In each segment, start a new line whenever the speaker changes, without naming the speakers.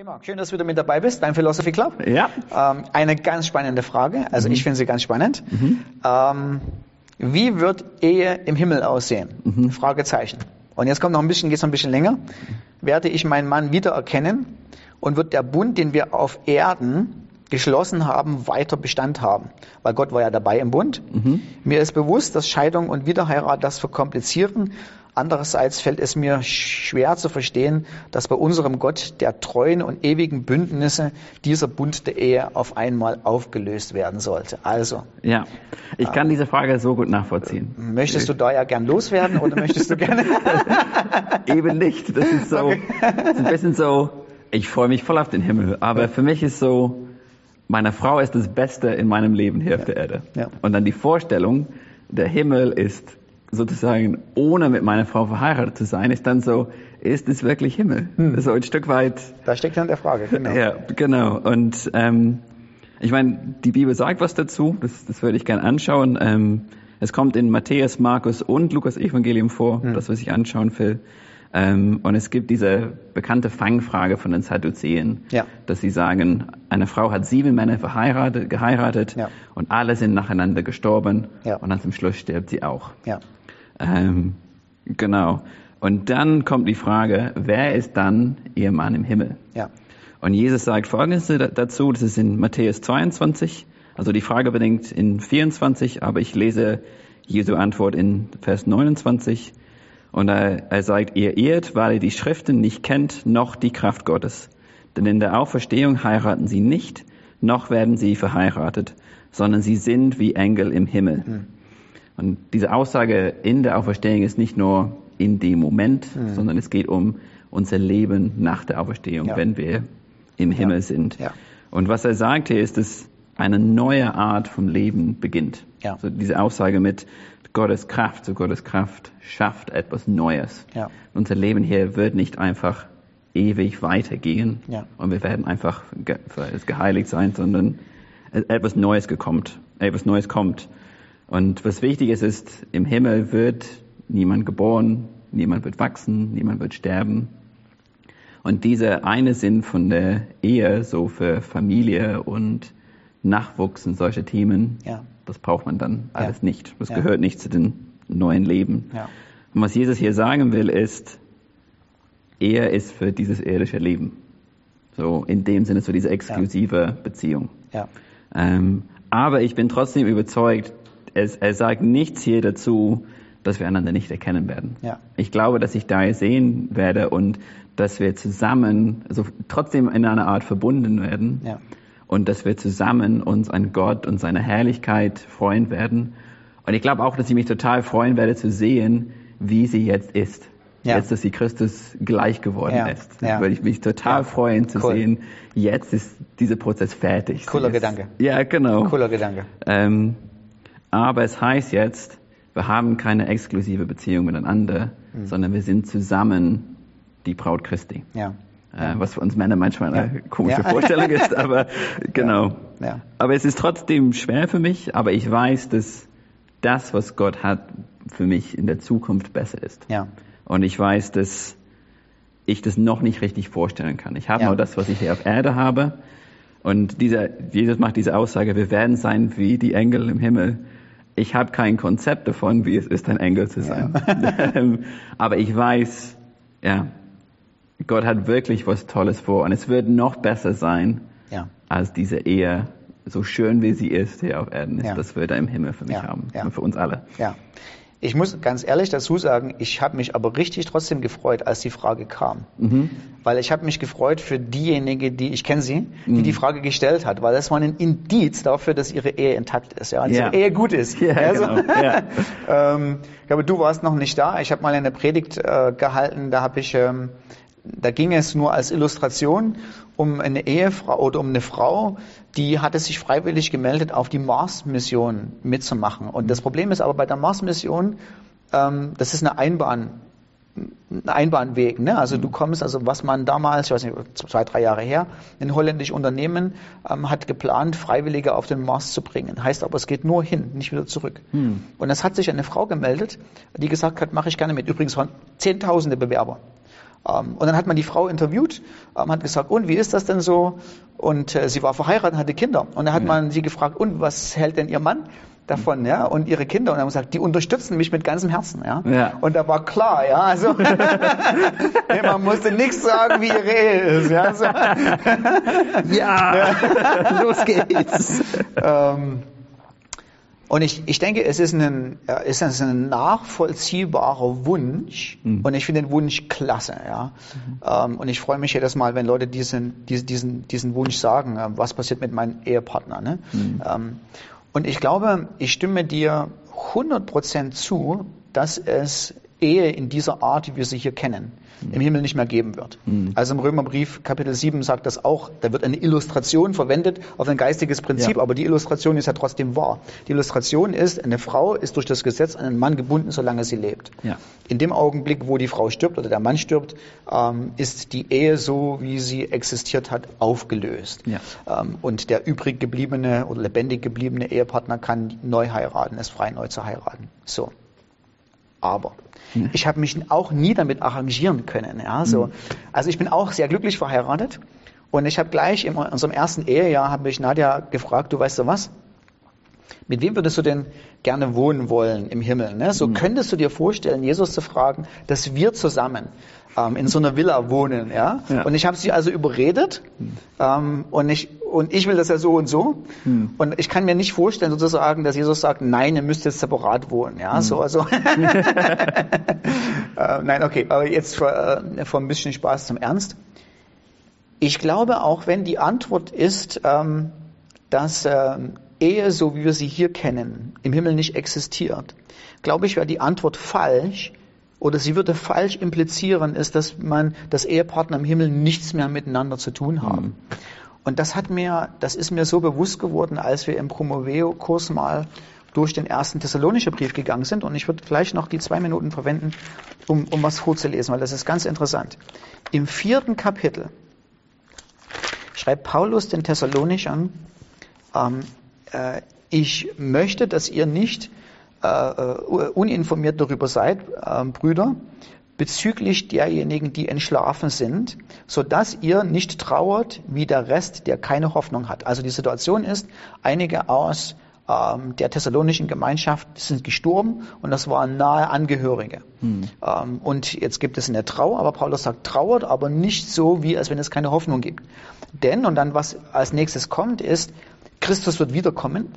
Hey Marc, schön, dass du wieder mit dabei bist beim Philosophy Club.
Ja.
Ähm, eine ganz spannende Frage, also
Mhm.
ich finde sie ganz spannend. Ähm, wie wird Ehe im Himmel aussehen?
Mhm.
Fragezeichen. Und jetzt kommt noch ein bisschen, geht's noch ein bisschen länger. Werde ich meinen Mann wiedererkennen und wird der Bund, den wir auf Erden geschlossen haben, weiter Bestand haben? Weil Gott war ja dabei im Bund.
Mhm.
Mir ist bewusst, dass Scheidung und Wiederheirat das verkomplizieren. Andererseits fällt es mir schwer zu verstehen, dass bei unserem Gott der treuen und ewigen Bündnisse dieser Bund der Ehe auf einmal aufgelöst werden sollte. Also,
Ja. Ich kann diese Frage so gut nachvollziehen.
möchtest du da ja gern loswerden oder möchtest du gerne?
Eben nicht. Das ist so, das ist ein bisschen so, ich freue mich voll auf den Himmel. Aber für mich ist so, meine Frau ist das Beste in meinem Leben hier auf der Erde.
Ja.
Und dann die Vorstellung, der Himmel ist sozusagen, ohne mit meiner Frau verheiratet zu sein, ist dann so, ist es wirklich Himmel? So ein Stück weit
Da steckt hinter der Frage, genau.
Ja, genau. Und ähm, ich meine, die Bibel sagt was dazu, das, das würde ich gerne anschauen. Ähm, es kommt in Matthäus, Markus und Lukas Evangelium vor, das was ich anschauen will. Ähm, und es gibt diese bekannte Fangfrage von den Sadduzäen,
Ja.
dass sie sagen, eine Frau hat sieben Männer verheiratet, geheiratet
Ja.
und alle sind nacheinander gestorben
Ja.
und dann zum Schluss stirbt sie auch. Ähm, genau. Und dann kommt die Frage, wer ist dann ihr Mann im Himmel?
Ja.
Und Jesus sagt Folgendes da- dazu, das ist in Matthäus 22, also die Frage bedingt in 24, aber ich lese Jesu Antwort in Vers 29. Und er, er sagt, ihr irrt, weil ihr die Schriften nicht kennt, noch die Kraft Gottes. Denn in der Auferstehung heiraten sie nicht, noch werden sie verheiratet, sondern sie sind wie Engel im Himmel. Und diese Aussage in der Auferstehung ist nicht nur in dem Moment, sondern es geht um unser Leben nach der Auferstehung,
Ja.
wenn wir im Himmel sind.
Ja.
Und was er sagt hier ist, dass eine neue Art vom Leben beginnt.
Ja.
Also diese Aussage mit Gottes Kraft zu Gottes Kraft schafft etwas Neues.
Ja.
Unser Leben hier wird nicht einfach ewig weitergehen
Ja.
und wir werden einfach ge geheiligt sein, sondern etwas Neues gekommt, etwas Neues kommt. Und was wichtig ist, ist, im Himmel wird niemand geboren, niemand wird wachsen, niemand wird sterben. Und dieser eine Sinn von der Ehe, so für Familie und Nachwuchs und solche Themen,
Ja.
das braucht man dann alles
Ja.
nicht. Das
Ja.
gehört nicht zu dem neuen Leben. Und was Jesus hier sagen will, ist, Ehe ist für dieses irdische Leben. So in dem Sinne, so diese exklusive Beziehung. Ähm, aber ich bin trotzdem überzeugt, es, er sagt nichts hier dazu, dass wir einander nicht erkennen werden.
Ja.
Ich glaube, dass ich da sehen werde und dass wir zusammen, also trotzdem in einer Art verbunden werden
Ja.
und dass wir zusammen uns an Gott und seine Herrlichkeit freuen werden. Und ich glaube auch, dass ich mich total freuen werde zu sehen, wie sie jetzt ist.
Ja.
Jetzt, dass sie Christus gleich geworden
Ja.
ist.
Ja.
Würde ich mich total freuen zu
Cool.
sehen, jetzt ist dieser Prozess fertig.
Cooler Gedanke.
Ja, genau.
Cooler Gedanke.
Ähm, aber es heißt jetzt, wir haben keine exklusive Beziehung miteinander,
Mhm.
sondern wir sind zusammen die Braut Christi.
Ja.
Äh, was für uns Männer manchmal eine
Ja.
komische
Ja.
Vorstellung ist, aber genau.
Ja.
Aber es ist trotzdem schwer für mich, aber ich weiß, dass das, was Gott hat, für mich in der Zukunft besser ist.
Ja.
Und ich weiß, dass ich das noch nicht richtig vorstellen kann. Ich habe nur das, was ich hier auf Erde habe. Und dieser, Jesus macht diese Aussage, wir werden sein wie die Engel im Himmel. Ich habe kein Konzept davon, wie es ist, ein Engel zu sein. Ähm, Aber ich weiß, ja, Gott hat wirklich was Tolles vor. Und es wird noch besser sein,
Ja.
als diese Ehe, so schön wie sie ist hier auf Erden ist.
Ja.
Das wird er im Himmel für mich
Ja.
haben.
Ja.
Und für uns alle.
Ja. Ich muss ganz ehrlich dazu sagen, ich habe mich aber richtig trotzdem gefreut, als die Frage kam.
Mhm.
Weil ich habe mich gefreut für diejenige, die, ich kenne sie, die die Frage gestellt hat, weil das war ein Indiz dafür, dass ihre Ehe intakt ist, ja, dass
Ja.
ihre Ehe gut ist.
Ja,
Also,
genau. Ja.
ähm, ich glaube, du warst noch nicht da. Ich habe mal eine Predigt äh, gehalten, da habe ich, ähm, da ging es nur als Illustration um eine Ehefrau oder um eine Frau, die hatte sich freiwillig gemeldet, auf die Mars-Mission mitzumachen. Und das Problem ist aber bei der Mars-Mission, ähm, das ist eine Einbahn, ein Einbahnweg. Ne? Also du kommst, also was man damals, ich weiß nicht, zwei, drei Jahre her, ein holländisches Unternehmen ähm, hat geplant, Freiwillige auf den Mars zu bringen. Heißt aber, es geht nur hin, nicht wieder zurück. Und es hat sich eine Frau gemeldet, die gesagt hat, mache ich gerne mit. Übrigens waren zehntausende Bewerber. Ähm, und dann hat man die Frau interviewt, ähm, hat gesagt, und wie ist das denn so? Und äh, sie war verheiratet, hatte Kinder. Und dann hat man sie gefragt, und was hält denn ihr Mann? davon, ja, und ihre Kinder. Und dann haben gesagt, die unterstützen mich mit ganzem Herzen, ja.
Ja.
Und da war klar, ja, also nee, man musste nichts sagen, wie ihre Ehe ist, ja. So.
Ja, los geht's.
Ähm, und ich, ich denke, es ist ein, es ist ein nachvollziehbarer Wunsch und ich finde den Wunsch klasse. Ja? Ähm, und ich freue mich jedes Mal, wenn Leute diesen, diesen, diesen, diesen Wunsch sagen, äh, was passiert mit meinem Ehepartner. Ne? Ähm, und ich glaube, ich stimme dir 100% zu, dass es Ehe in dieser Art, wie wir sie hier kennen, im Himmel nicht mehr geben wird. Also im Römerbrief Kapitel 7 sagt das auch, da wird eine Illustration verwendet auf ein geistiges Prinzip,
Ja.
aber die Illustration ist ja trotzdem wahr. Die Illustration ist, eine Frau ist durch das Gesetz an einen Mann gebunden, solange sie lebt.
Ja.
In dem Augenblick, wo die Frau stirbt oder der Mann stirbt, ähm, ist die Ehe so, wie sie existiert hat, aufgelöst.
Ja.
Ähm, und der übrig gebliebene oder lebendig gebliebene Ehepartner kann neu heiraten, ist frei neu zu heiraten. So. Aber ich habe mich auch nie damit arrangieren können. Ja, so. Also ich bin auch sehr glücklich verheiratet und ich habe gleich in unserem ersten Ehejahr habe ich Nadja gefragt, du weißt du was? Mit wem würdest du denn gerne wohnen wollen im Himmel? Ne? So könntest du dir vorstellen, Jesus zu fragen, dass wir zusammen ähm, in so einer Villa wohnen. Ja?
Ja.
Und ich habe sie also überredet ähm, und, ich, und ich will das ja so und so. Und ich kann mir nicht vorstellen, sozusagen, dass Jesus sagt, nein, ihr müsst jetzt separat wohnen. Ja? So, also äh, nein, okay, aber jetzt vor, äh, vor ein bisschen Spaß zum Ernst. Ich glaube auch, wenn die Antwort ist, ähm, dass ähm, Ehe, so wie wir sie hier kennen, im Himmel nicht existiert, glaube ich, wäre die Antwort falsch oder sie würde falsch implizieren, ist, dass man, dass Ehepartner im Himmel nichts mehr miteinander zu tun haben. Und das hat mir, das ist mir so bewusst geworden, als wir im Promoveo-Kurs mal durch den ersten Thessalonischer Brief gegangen sind. Und ich würde gleich noch die zwei Minuten verwenden, um, um was vorzulesen, weil das ist ganz interessant. Im vierten Kapitel schreibt Paulus den Thessalonichern, ähm, äh, ich möchte, dass ihr nicht äh, äh, uninformiert darüber seid, äh, Brüder, bezüglich derjenigen, die entschlafen sind, so dass ihr nicht trauert wie der Rest, der keine Hoffnung hat. Also die Situation ist, einige aus ähm, der thessalonischen Gemeinschaft sind gestorben und das waren nahe Angehörige. Ähm, und jetzt gibt es eine Trauer, aber Paulus sagt, trauert, aber nicht so, wie als wenn es keine Hoffnung gibt. Denn, und dann was als nächstes kommt, ist, Christus wird wiederkommen.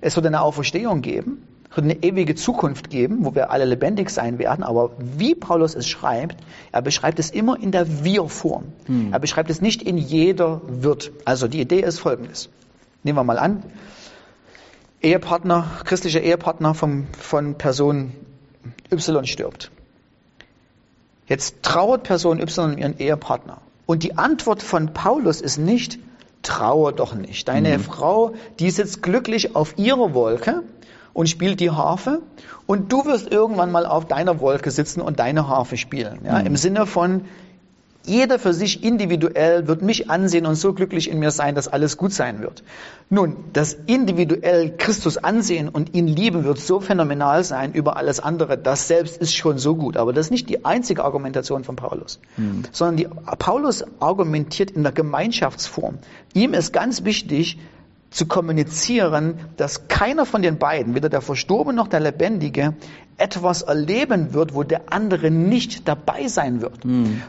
Es wird eine Auferstehung geben. Es wird eine ewige Zukunft geben, wo wir alle lebendig sein werden. Aber wie Paulus es schreibt, er beschreibt es immer in der Wir-Form. Er beschreibt es nicht in jeder wird. Also die Idee ist folgendes. Nehmen wir mal an, Ehepartner, christlicher Ehepartner vom, von Person Y stirbt. Jetzt trauert Person Y ihren Ehepartner. Und die Antwort von Paulus ist nicht, trauer doch nicht. Deine Frau, die sitzt glücklich auf ihrer Wolke und spielt die Harfe und du wirst irgendwann mal auf deiner Wolke sitzen und deine Harfe spielen. Ja? Im Sinne von, jeder für sich individuell wird mich ansehen und so glücklich in mir sein, dass alles gut sein wird. Nun, das individuell Christus ansehen und ihn lieben wird so phänomenal sein über alles andere, das selbst ist schon so gut. Aber das ist nicht die einzige Argumentation von Paulus, sondern die, Paulus argumentiert in der Gemeinschaftsform. Ihm ist ganz wichtig, zu kommunizieren, dass keiner von den beiden, weder der Verstorbene noch der Lebendige, etwas erleben wird, wo der andere nicht dabei sein wird,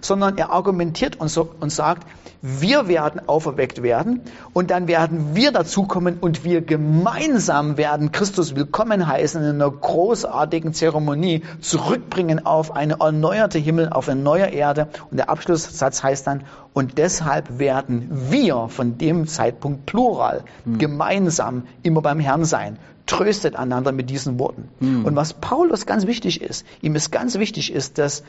sondern er argumentiert und, so, und sagt, wir werden auferweckt werden und dann werden wir dazukommen und wir gemeinsam werden Christus willkommen heißen in einer großartigen Zeremonie, zurückbringen auf eine erneuerte Himmel, auf eine neue Erde. Und der Abschlusssatz heißt dann, und deshalb werden wir von dem Zeitpunkt plural gemeinsam immer beim Herrn sein. Tröstet einander mit diesen Worten. Und was Paulus ganz wichtig ist, ihm ist ganz wichtig ist, dass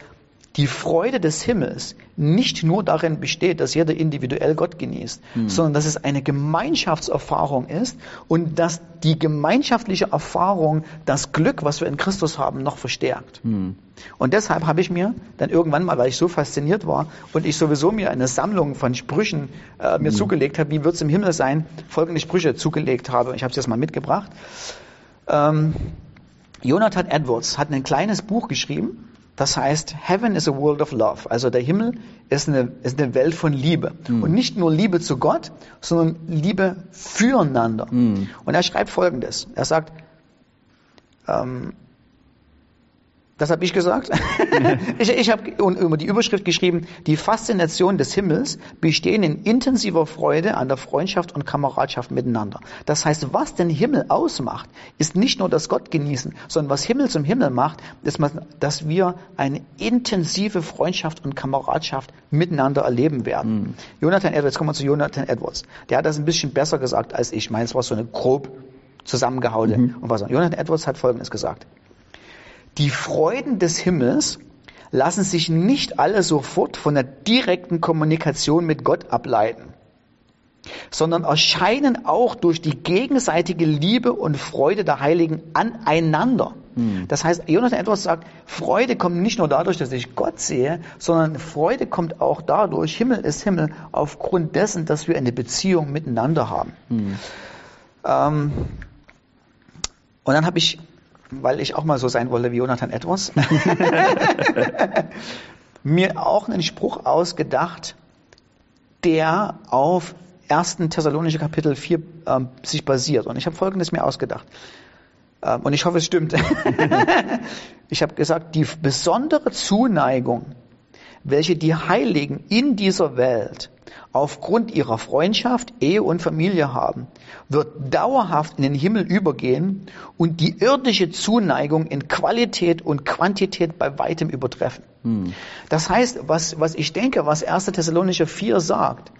die Freude des Himmels nicht nur darin besteht, dass jeder individuell Gott genießt, sondern dass es eine Gemeinschaftserfahrung ist und dass die gemeinschaftliche Erfahrung das Glück, was wir in Christus haben, noch verstärkt. Und deshalb habe ich mir dann irgendwann mal, weil ich so fasziniert war und ich sowieso mir eine Sammlung von Sprüchen äh, mir zugelegt habe, wie wird es im Himmel sein, folgende Sprüche zugelegt habe. Ich habe es jetzt mal mitgebracht. Ähm, Jonathan Edwards hat ein kleines Buch geschrieben Das heißt, Heaven is a world of love. Also der Himmel ist eine, ist eine Welt von Liebe. Und nicht nur Liebe zu Gott, sondern Liebe füreinander. Und er schreibt Folgendes. Er sagt, ähm, das habe ich gesagt. ich ich habe über die Überschrift geschrieben, die Faszination des Himmels bestehen in intensiver Freude an der Freundschaft und Kameradschaft miteinander. Das heißt, was den Himmel ausmacht, ist nicht nur das Gott genießen, sondern was Himmel zum Himmel macht, ist, dass wir eine intensive Freundschaft und Kameradschaft miteinander erleben werden. Mhm. Jonathan Edwards, jetzt kommen wir zu Jonathan Edwards. Der hat das ein bisschen besser gesagt als ich. Ich meine, es war so eine grob zusammengehaute. Mhm. Und was Jonathan Edwards hat Folgendes gesagt. Die Freuden des Himmels lassen sich nicht alle sofort von der direkten Kommunikation mit Gott ableiten, sondern erscheinen auch durch die gegenseitige Liebe und Freude der Heiligen aneinander. Hm. Das heißt, Jonathan Edwards sagt, Freude kommt nicht nur dadurch, dass ich Gott sehe, sondern Freude kommt auch dadurch, Himmel ist Himmel, aufgrund dessen, dass wir eine Beziehung miteinander haben. Hm. Ähm, und dann habe ich weil ich auch mal so sein wollte wie Jonathan Edwards, mir auch einen Spruch ausgedacht, der auf 1. Thessalonische Kapitel 4 ähm, sich basiert. Und ich habe Folgendes mir ausgedacht. Ähm, und ich hoffe, es stimmt. ich habe gesagt, die besondere Zuneigung, welche die Heiligen in dieser Welt aufgrund ihrer Freundschaft, Ehe und Familie haben, wird dauerhaft in den Himmel übergehen und die irdische Zuneigung in Qualität und Quantität bei weitem übertreffen. Hm. Das heißt, was, was ich denke, was 1. Thessalonicher 4 sagt,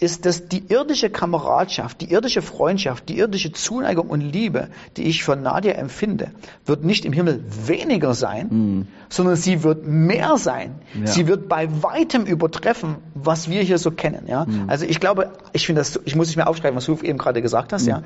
ist, dass die irdische Kameradschaft, die irdische Freundschaft, die irdische Zuneigung und Liebe, die ich für Nadia empfinde, wird nicht im Himmel weniger sein, mm. sondern sie wird mehr sein. Ja. Sie wird bei weitem übertreffen, was wir hier so kennen. Ja? Mm. Also ich glaube, ich finde das, ich muss es mir aufschreiben, was du eben gerade gesagt hast. Mm. Ja?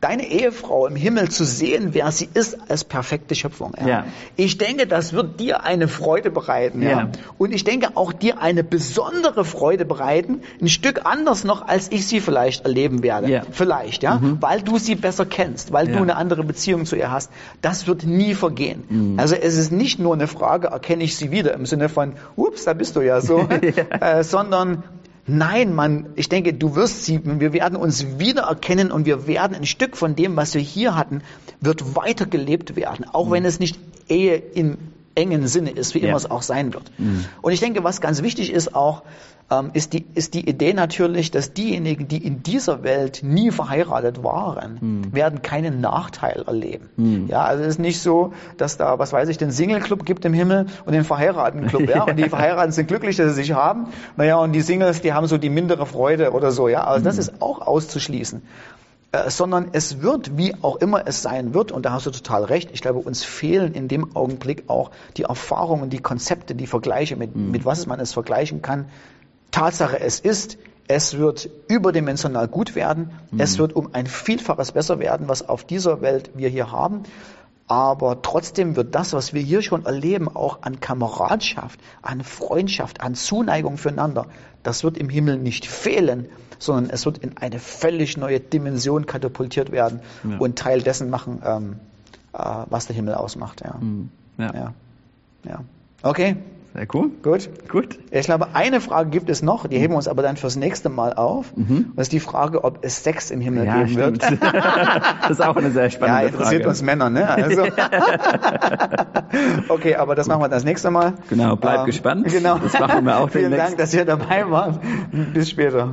Deine Ehefrau im Himmel zu sehen, wer sie ist als perfekte Schöpfung. Ja. ja. Ich denke, das wird dir eine Freude bereiten. Ja. ja. Und ich denke auch dir eine besondere Freude bereiten, ein Stück anders noch, als ich sie vielleicht erleben werde. Ja. Vielleicht, ja, mhm. weil du sie besser kennst, weil du eine andere Beziehung zu ihr hast. Das wird nie vergehen. Mhm. Also es ist nicht nur eine Frage, erkenne ich sie wieder im Sinne von, ups, da bist du ja so, äh, sondern Nein, man, ich denke, du wirst sie, wir werden uns wiedererkennen und wir werden ein Stück von dem, was wir hier hatten, wird weitergelebt werden, auch mhm. wenn es nicht Ehe im engen Sinne ist, wie ja. immer es auch sein wird. Mhm. Und ich denke, was ganz wichtig ist auch, ähm, ist, die, ist die Idee natürlich, dass diejenigen, die in dieser Welt nie verheiratet waren, mhm. werden keinen Nachteil erleben. Mhm. Ja, also es ist nicht so, dass da, was weiß ich, den Single-Club gibt im Himmel und den Verheirateten-Club, ja, und die Verheirateten sind glücklich, dass sie sich haben, naja, und die Singles, die haben so die mindere Freude oder so, ja, also das mhm. ist auch auszuschließen. Äh, sondern es wird, wie auch immer es sein wird, und da hast du total recht, ich glaube, uns fehlen in dem Augenblick auch die Erfahrungen, die Konzepte, die Vergleiche, mit, mhm. mit was man es vergleichen kann. Tatsache es ist, es wird überdimensional gut werden, mhm. es wird um ein Vielfaches besser werden, was auf dieser Welt wir hier haben. Aber trotzdem wird das, was wir hier schon erleben, auch an Kameradschaft, an Freundschaft, an Zuneigung füreinander, das wird im Himmel nicht fehlen, sondern es wird in eine völlig neue Dimension katapultiert werden ja. und Teil dessen machen, ähm, äh, was der Himmel ausmacht. Ja. Mhm. Ja. ja. ja. Okay.
Sehr cool. Gut.
Gut. Ich glaube, eine Frage gibt es noch, die heben wir uns aber dann fürs nächste Mal auf. Mhm. Das ist die Frage, ob es Sex im Himmel ja, geben stimmt. wird.
das ist auch eine sehr spannende Frage. Ja,
interessiert
Frage.
uns Männer, ne? Also. okay, aber das machen wir das nächste Mal.
Genau, bleibt ähm, gespannt.
Genau. Das machen wir auch Vielen Dank, dass ihr dabei wart. Bis später.